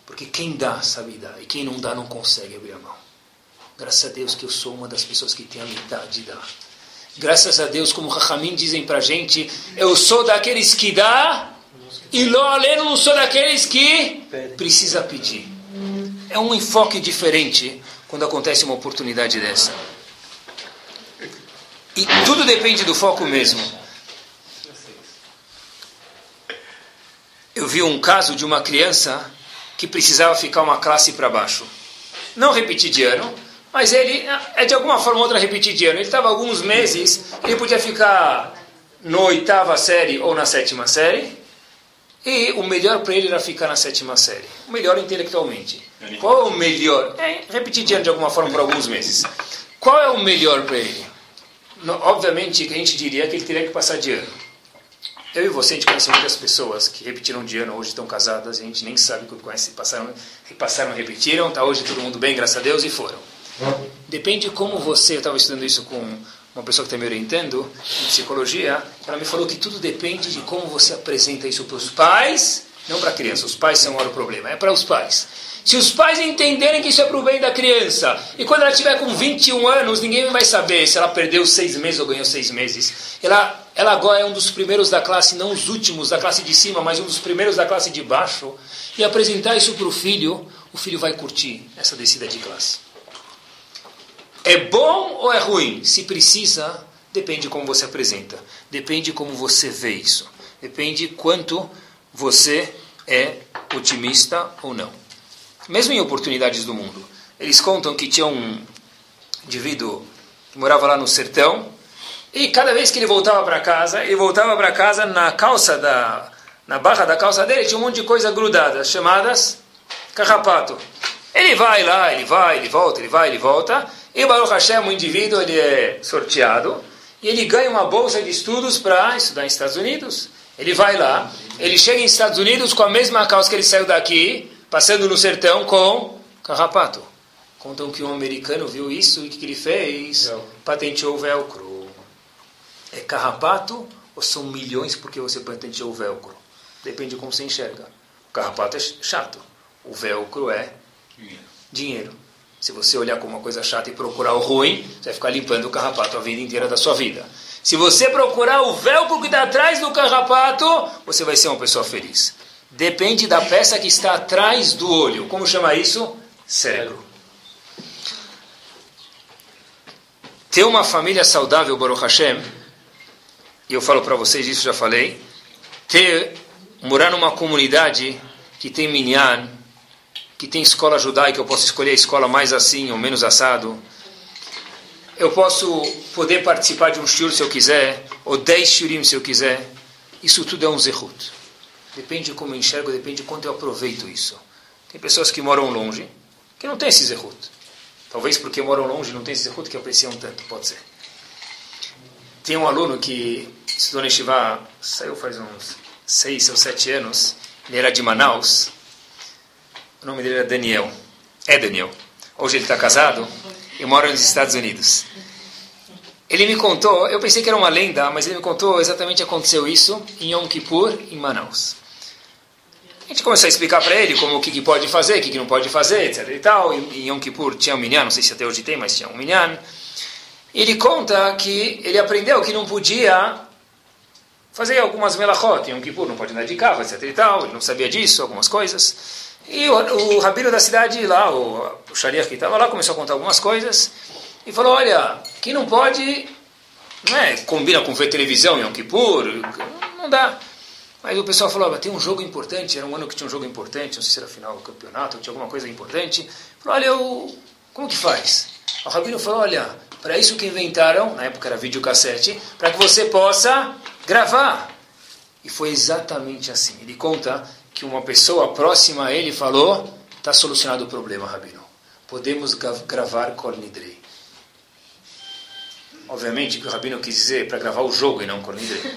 Porque quem dá sabe dar, e quem não dá não consegue abrir a mão. Graças a Deus que eu sou uma das pessoas que tem a metade de dar. Graças a Deus, como Rahamim dizem para gente, eu sou daqueles que dá e Loaleno não sou daqueles que precisa pedir. É um enfoque diferente quando acontece uma oportunidade dessa. E tudo depende do foco mesmo. Eu vi um caso de uma criança que precisava ficar uma classe para baixo. Não repetir de ano, mas ele é de alguma forma ou outra repetir de ano. Ele estava alguns meses, ele podia ficar na oitava série ou na sétima série, e o melhor para ele era ficar na sétima série. O melhor intelectualmente. Qual é o melhor? É, repetir de alguma forma por alguns meses. Qual é o melhor para ele? Obviamente que a gente diria que ele teria que passar de ano. Eu e você, a gente conhece muitas pessoas que repetiram de ano, hoje estão casadas, a gente nem sabe que conhece, passaram, passaram repetiram, tá hoje todo mundo bem, graças a Deus, e foram. Depende de como você, eu estava estudando isso com uma pessoa que está me orientando em psicologia, ela me falou que tudo depende de como você apresenta isso para os pais, não para a criança. Os pais são o problema, é para os pais. Se os pais entenderem que isso é para o bem da criança, e quando ela tiver com 21 anos, ninguém vai saber se ela perdeu seis meses ou ganhou seis meses. Ela, ela agora é um dos primeiros da classe, não os últimos da classe de cima, mas um dos primeiros da classe de baixo, e apresentar isso para o filho, o filho vai curtir essa descida de classe. É bom ou é ruim? Se precisa, depende de como você apresenta. Depende de como você vê isso. Depende quanto você é otimista ou não. Mesmo em oportunidades do mundo. Eles contam que tinha um indivíduo que morava lá no sertão e cada vez que ele voltava para casa, ele voltava para casa na calça da na barra da calça dele tinha um monte de coisa grudada, chamadas carrapato. Ele vai lá, ele vai, ele volta, ele vai, ele volta. E Baruch Hashem, o indivíduo, ele é sorteado e ele ganha uma bolsa de estudos para estudar nos Estados Unidos. Ele vai lá, ele chega nos Estados Unidos com a mesma calça que ele saiu daqui, passando no sertão com carrapato. Contam que um americano viu isso e o que, que ele fez? Não. Patenteou o velcro. É carrapato ou são milhões porque você patenteou o velcro? Depende de como você enxerga. O carrapato é chato. O velcro é dinheiro. Se você olhar como uma coisa chata e procurar o ruim, você vai ficar limpando o carrapato a vida inteira da sua vida. Se você procurar o velcro que está atrás do carrapato, você vai ser uma pessoa feliz. Depende da peça que está atrás do olho. Como chama isso? Cérebro. Ter uma família saudável, Baruch Hashem, e eu falo para vocês, isso já falei, ter, morar numa comunidade que tem minyan, que tem escola judaica, eu posso escolher a escola mais assim ou menos assado. Eu posso poder participar de um shiur se eu quiser, ou dez shiurim se eu quiser. Isso tudo é um zehut. Depende de como eu enxergo, depende de quanto eu aproveito isso. Tem pessoas que moram longe, que não têm esse zehut. Talvez porque moram longe não tem esse zehut que apreciam tanto, pode ser. Tem um aluno que estudou na Shiva, saiu faz uns seis ou sete anos, ele era de Manaus, o nome dele era Daniel. É Daniel. Hoje ele está casado e mora nos Estados Unidos. Ele me contou, eu pensei que era uma lenda, mas ele me contou exatamente aconteceu isso em Yom Kippur, em Manaus. A gente começou a explicar para ele como o que, que, pode fazer, o que, que, não pode fazer, etc. e tal. Em Yom Kippur tinha um minyan, não sei se até hoje tem, mas tinha um minyan. Ele conta que ele aprendeu que não podia fazer algumas melachot. Em Yom Kippur não pode andar de carro, etc. e tal. Ele não sabia disso, algumas coisas. E o, o rabino da cidade lá, o, o Shariach que estava lá, começou a contar algumas coisas e falou: Olha, quem não pode não é, combina com ver televisão em Yom Kippur, não dá. Aí o pessoal falou, ah, tem um jogo importante, era um ano que tinha um jogo importante, não sei se era final do campeonato, tinha alguma coisa importante. Falou, olha, eu, como que faz? O Rabino falou, olha, para isso que inventaram, na época era videocassete, para que você possa gravar. E foi exatamente assim. Ele conta que uma pessoa próxima a ele falou, está solucionado o problema, Rabino. Podemos gravar Kol Nidrei. Obviamente que o Rabino quis dizer para gravar o jogo e não Kol Nidrei.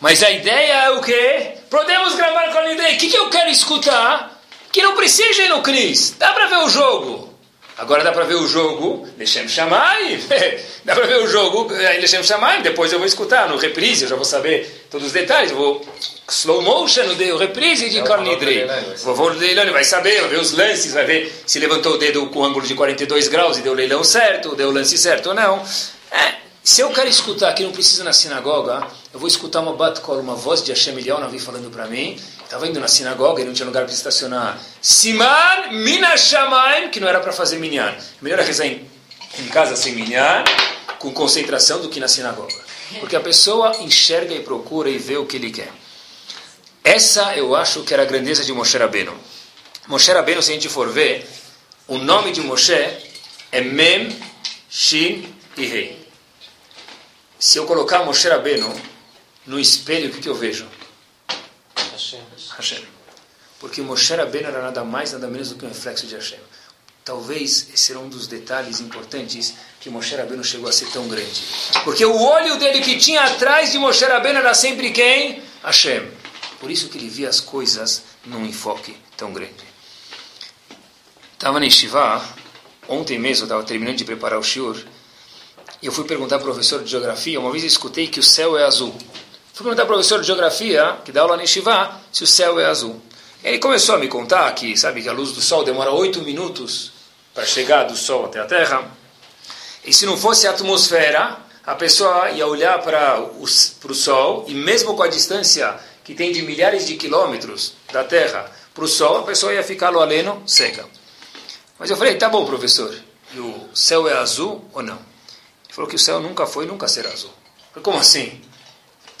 Mas a ideia é o quê? Podemos gravar Kol Nidrei. O que, que eu quero escutar? Que não precisa ir no Cris. Dá para ver o jogo. Agora dá para ver o jogo Lechem Shamayim. [LAUGHS] dá para ver o jogo Lechem Shamayim. Depois eu vou escutar no reprise, eu já vou saber todos os detalhes. Vou slow motion no reprise de Carnidrei. O vovô Leilão vai saber, vai ver os lances, vai ver se levantou o dedo com ângulo de 42 graus e deu o leilão certo, deu o lance certo ou não. É, se eu quero escutar que não precisa na sinagoga, eu vou escutar uma batkol, uma voz de Hashem Eliyahu Navi falando para mim. Estava indo na sinagoga e não tinha lugar para estacionar. Siman minashamaim, que não era para fazer minyan. Melhor é rezar em, em casa sem minyan, com concentração, do que na sinagoga. Porque a pessoa enxerga e procura e vê o que ele quer. Essa eu acho que era a grandeza de Moshe Rabbeinu. Moshe Rabbeinu, se a gente for ver, o nome de Moshe é Mem, Shin e Rei. Se eu colocar Moshe Rabbeinu no espelho, o que, que eu vejo? Hashem. Hashem. Porque Moshe Rabbeinu era nada mais, nada menos do que um reflexo de Hashem. Talvez esse era um dos detalhes importantes que Moshe Rabbeinu chegou a ser tão grande. Porque o olho dele que tinha atrás de Moshe Rabbeinu era sempre quem? Hashem. Por isso que ele via as coisas num enfoque tão grande. Estava na Estivá, ontem mesmo estava terminando de preparar o shiur, e eu fui perguntar ao professor de geografia, uma vez eu escutei que o céu é azul. Fui perguntar ao professor de geografia, que dá aula na Estivá, se o céu é azul. Ele começou a me contar que, sabe, que a luz do sol demora oito minutos para chegar do sol até a Terra. E se não fosse a atmosfera, a pessoa ia olhar para o, para o sol, e mesmo com a distância que tem de milhares de quilômetros da Terra para o Sol, a pessoa ia ficar no aleno cega. Mas eu falei, tá bom, professor, e o céu é azul ou não? Ele falou que o céu nunca foi e nunca será azul. Eu falei, como assim?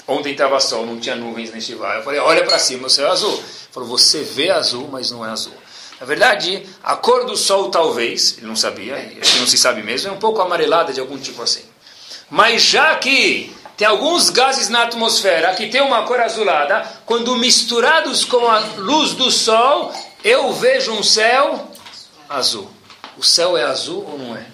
Ontem estava sol, não tinha nuvens neste vale. Eu falei, olha para cima, o céu é azul. Ele falou, você vê azul, mas não é azul. Na verdade, a cor do sol talvez, ele não sabia, e não se sabe mesmo, é um pouco amarelada de algum tipo assim. Mas já que tem alguns gases na atmosfera que tem uma cor azulada. Quando misturados com a luz do sol, eu vejo um céu azul. O céu é azul ou não é?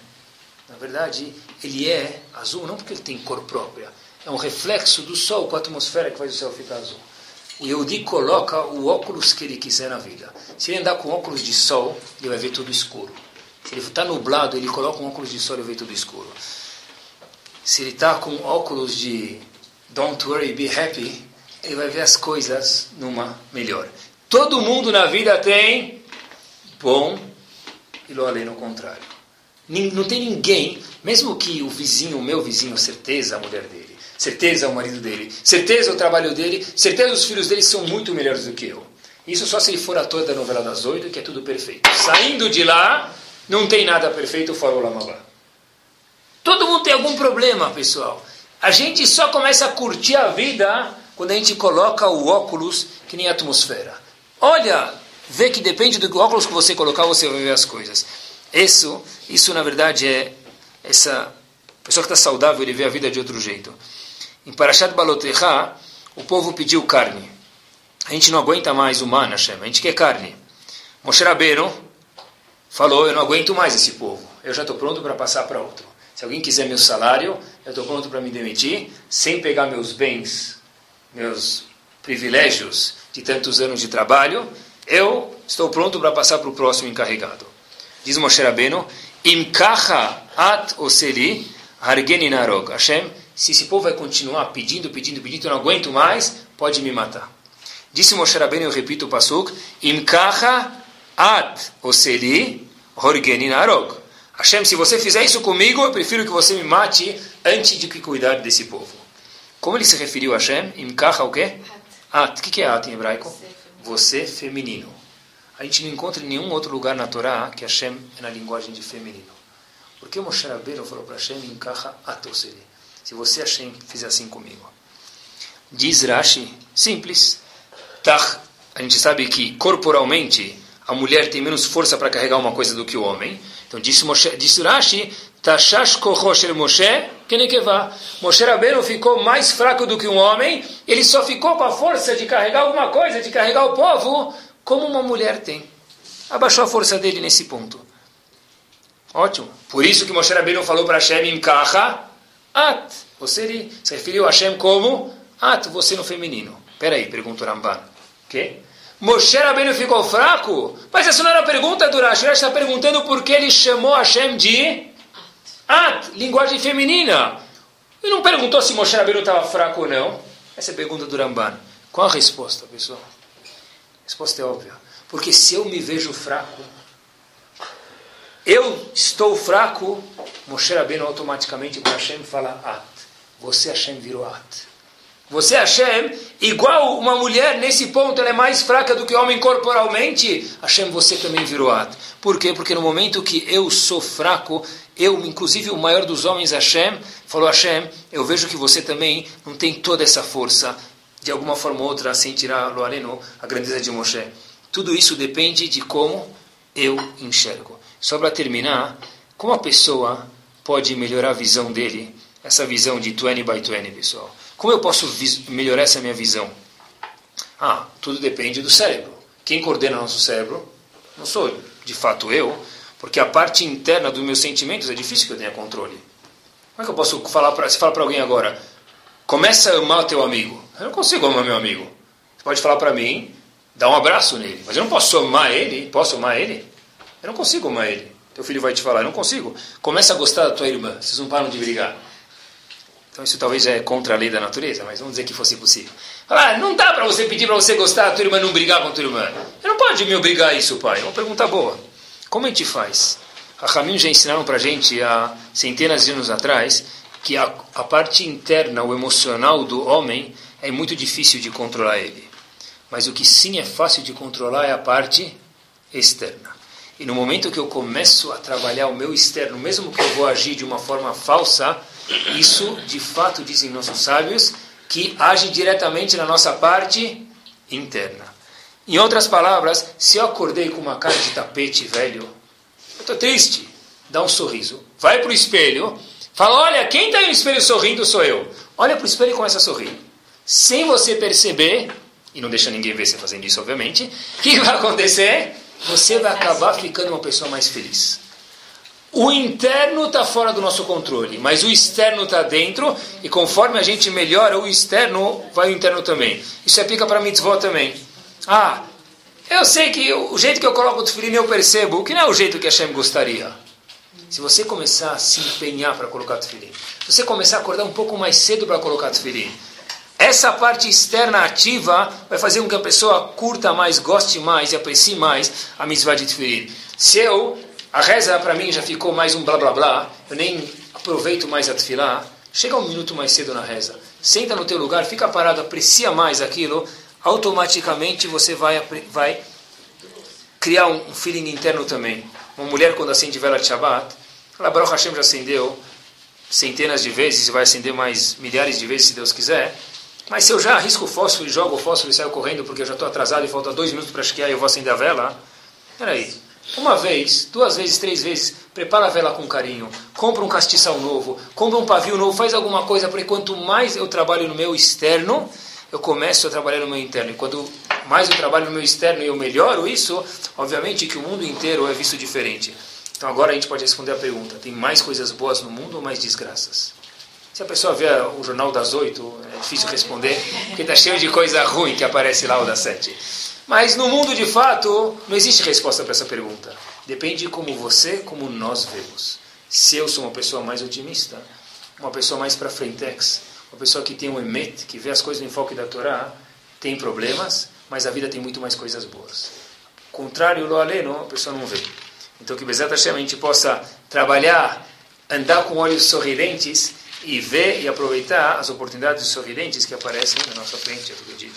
Na verdade, ele é azul não porque ele tem cor própria. É um reflexo do sol com a atmosfera que faz o céu ficar azul. O Yehudi coloca o óculos que ele quiser na vida. Se ele andar com óculos de sol, ele vai ver tudo escuro. Se ele está nublado, ele coloca um óculos de sol e vê tudo escuro se ele está com óculos de Don't worry, be happy, ele vai ver as coisas numa melhor. Todo mundo na vida tem bom e lo além no contrário. Não tem ninguém, mesmo que o vizinho, o meu vizinho, certeza a mulher dele, certeza o marido dele, certeza o trabalho dele, certeza os filhos dele são muito melhores do que eu. Isso só se ele for ator da novela das oito, que é tudo perfeito. Saindo de lá, não tem nada perfeito fora o Lamabá. Todo mundo tem algum problema, pessoal. A gente só começa a curtir a vida quando a gente coloca o óculos que nem a atmosfera. Olha, vê que depende do óculos que você colocar, você vai ver as coisas. Isso, isso na verdade é essa pessoa que está saudável, ele vê a vida de outro jeito. Em Parashat Balotecha, o povo pediu carne. A gente não aguenta mais o mana, a gente quer carne. Moshe Rabbeinu falou, eu não aguento mais esse povo. Eu já estou pronto para passar para outro. Se alguém quiser meu salário, eu estou pronto para me demitir, sem pegar meus bens, meus privilégios de tantos anos de trabalho, eu estou pronto para passar para o próximo encarregado. Diz Moshe Rabbeinu, Imkacha at oseli hargeni narog. Hashem, se esse povo vai continuar pedindo, pedindo, pedindo, eu não aguento mais, pode me matar. Disse Moshe Rabbeinu, eu repito o pasuk, Imkacha at oseli hargeni narog. Hashem, se você fizer isso comigo, eu prefiro que você me mate antes de que cuidar desse povo. Como ele se referiu a Hashem? Imkaha o quê? At. O que é at em hebraico? Você feminino. A gente não encontra em nenhum outro lugar na Torá que Hashem é na linguagem de feminino. Por que Moshe Rabbeinu falou para Hashem Imkaha atoseli? Se você, Hashem, fizer assim comigo. Diz Rashi, simples. A gente sabe que corporalmente a mulher tem menos força para carregar uma coisa do que o homem. Então disse, Moshe, disse Rashi, Tashash Kohoshel Moshe. Moshe Rabbeinu ficou mais fraco do que um homem, ele só ficou com a força de carregar alguma coisa, de carregar o povo, como uma mulher tem. Abaixou a força dele nesse ponto. Ótimo. Por isso que Moshe Rabbeinu falou para Hashem, Imkaha, At. Você se referiu a Hashem como At, você no feminino. Peraí, pergunta o Ramban. Quê? Moshe Rabbeinu ficou fraco? Mas essa não era a pergunta do Rashi. Rashi está perguntando por que ele chamou Hashem de At, linguagem feminina. E não perguntou se Moshe Rabbeinu estava fraco ou não. Essa é a pergunta do Ramban. Qual a resposta, pessoal? A resposta é óbvia. Porque se eu me vejo fraco, eu estou fraco, Moshe Rabbeinu automaticamente para Hashem fala At. Você, Hashem, virou At. Você, Hashem, igual uma mulher, nesse ponto, ela é mais fraca do que homem corporalmente. Hashem, você também virou At. Por quê? Porque no momento que eu sou fraco, eu, inclusive o maior dos homens, Hashem, falou Hashem, eu vejo que você também não tem toda essa força, de alguma forma ou outra, sem tirar lo aleno, a grandeza de Moshe. Tudo isso depende de como eu enxergo. Só para terminar, como a pessoa pode melhorar a visão dele, essa visão de 20 by 20, pessoal? Como eu posso melhorar essa minha visão? Ah, tudo depende do cérebro. Quem coordena nosso cérebro? Não sou de fato eu, porque a parte interna dos meus sentimentos é difícil que eu tenha controle. Como é que eu posso falar para se falar para alguém agora? Começa a amar teu amigo. Eu não consigo amar meu amigo. Você pode falar para mim, dar um abraço nele, mas eu não posso amar ele. Posso amar ele? Eu não consigo amar ele. Teu filho vai te falar, eu não consigo. Começa a gostar da tua irmã. Vocês não param de brigar. Então isso talvez é contra a lei da natureza, mas vamos dizer que fosse possível. Ah, não dá para você pedir para você gostar da tua irmã não brigar com a tua irmã. Eu não pode me obrigar a isso, pai. É uma pergunta boa. Como a gente faz? A Ramin já ensinaram para a gente há centenas de anos atrás que a, a parte interna, o emocional do homem é muito difícil de controlar ele. Mas o que sim é fácil de controlar é a parte externa. E no momento que eu começo a trabalhar o meu externo, mesmo que eu vou agir de uma forma falsa, isso, de fato, dizem nossos sábios, que age diretamente na nossa parte interna. Em outras palavras, se eu acordei com uma cara de tapete velho, eu estou triste, dá um sorriso. Vai para o espelho, fala, olha, quem está no espelho sorrindo sou eu. Olha para o espelho e começa a sorrir. Sem você perceber, e não deixa ninguém ver você fazendo isso, obviamente, [LAUGHS] o que vai acontecer? Você vai acabar ficando uma pessoa mais feliz. O interno está fora do nosso controle, mas o externo está dentro, e conforme a gente melhora o externo, vai o interno também. Isso aplica para mitzvot também. Ah, eu sei que o jeito que eu coloco o tefilim eu percebo que não é o jeito que Hashem gostaria. Se você começar a se empenhar para colocar o se você começar a acordar um pouco mais cedo para colocar tefilim, essa parte externa ativa vai fazer com que a pessoa curta mais, goste mais e aprecie mais a mitzvah de tefilim. Se eu a reza para mim já ficou mais um blá blá blá, eu nem aproveito mais a tefilá, chega um minuto mais cedo na reza, senta no teu lugar, fica parado, aprecia mais aquilo, automaticamente você vai, vai criar um feeling interno também. Uma mulher quando acende vela de Shabbat, ela Baruch Hashem já acendeu centenas de vezes vai acender mais milhares de vezes se Deus quiser. Mas se eu já arrisco o fósforo e jogo o fósforo e saio correndo porque eu já estou atrasado e falta dois minutos para esquiar e eu vou acender a vela, peraí, uma vez, duas vezes, três vezes, prepara a vela com carinho, compra um castiçal novo, compra um pavio novo, faz alguma coisa, porque quanto mais eu trabalho no meu externo, eu começo a trabalhar no meu interno. E quando mais eu trabalho no meu externo e eu melhoro isso, obviamente que o mundo inteiro é visto diferente. Então agora a gente pode responder a pergunta: tem mais coisas boas no mundo ou mais desgraças? Se a pessoa vê o jornal das oito, é difícil responder, porque está cheio de coisa ruim que aparece lá o das sete. Mas no mundo de fato, não existe resposta para essa pergunta. Depende de como você, como nós vemos. Se eu sou uma pessoa mais otimista, uma pessoa mais para frentex, uma pessoa que tem um emet, que vê as coisas no enfoque da Torá, tem problemas, mas a vida tem muito mais coisas boas. Contrário do aleno, a pessoa não vê. Então que Bezat a gente possa trabalhar, andar com olhos sorridentes e ver e aproveitar as oportunidades sorridentes que aparecem na nossa frente a todo dia.